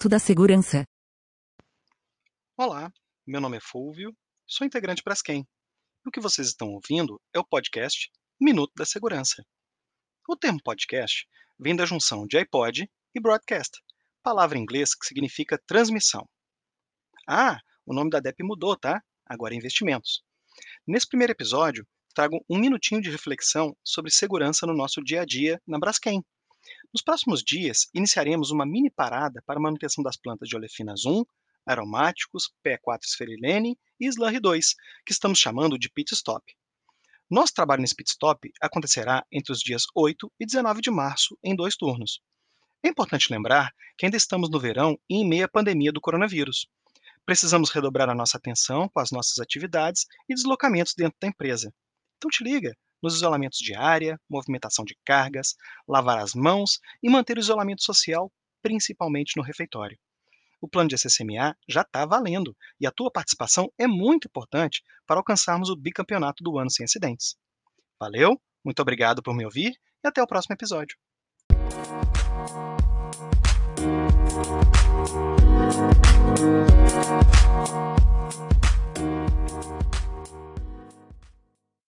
Minuto da Segurança. Olá, meu nome é Fulvio, sou integrante Braskem. E o que vocês estão ouvindo é o podcast Minuto da Segurança. O termo podcast vem da junção de iPod e broadcast, palavra em inglês que significa transmissão. Ah, o nome da DEP mudou, tá? Agora é investimentos. Nesse primeiro episódio, trago um minutinho de reflexão sobre segurança no nosso dia a dia na Braskem. Nos próximos dias, iniciaremos uma mini parada para manutenção das plantas de olefinas 1, aromáticos, P4 esferilene e Slurry 2, que estamos chamando de pit stop. Nosso trabalho nesse pit stop acontecerá entre os dias 8 e 19 de março, em dois turnos. É importante lembrar que ainda estamos no verão e em meio à pandemia do coronavírus. Precisamos redobrar a nossa atenção com as nossas atividades e deslocamentos dentro da empresa. Então te liga nos isolamentos de área, movimentação de cargas, lavar as mãos e manter o isolamento social, principalmente no refeitório. O plano de SSMA já está valendo e a tua participação é muito importante para alcançarmos o bicampeonato do ano sem acidentes. Valeu, muito obrigado por me ouvir e até o próximo episódio.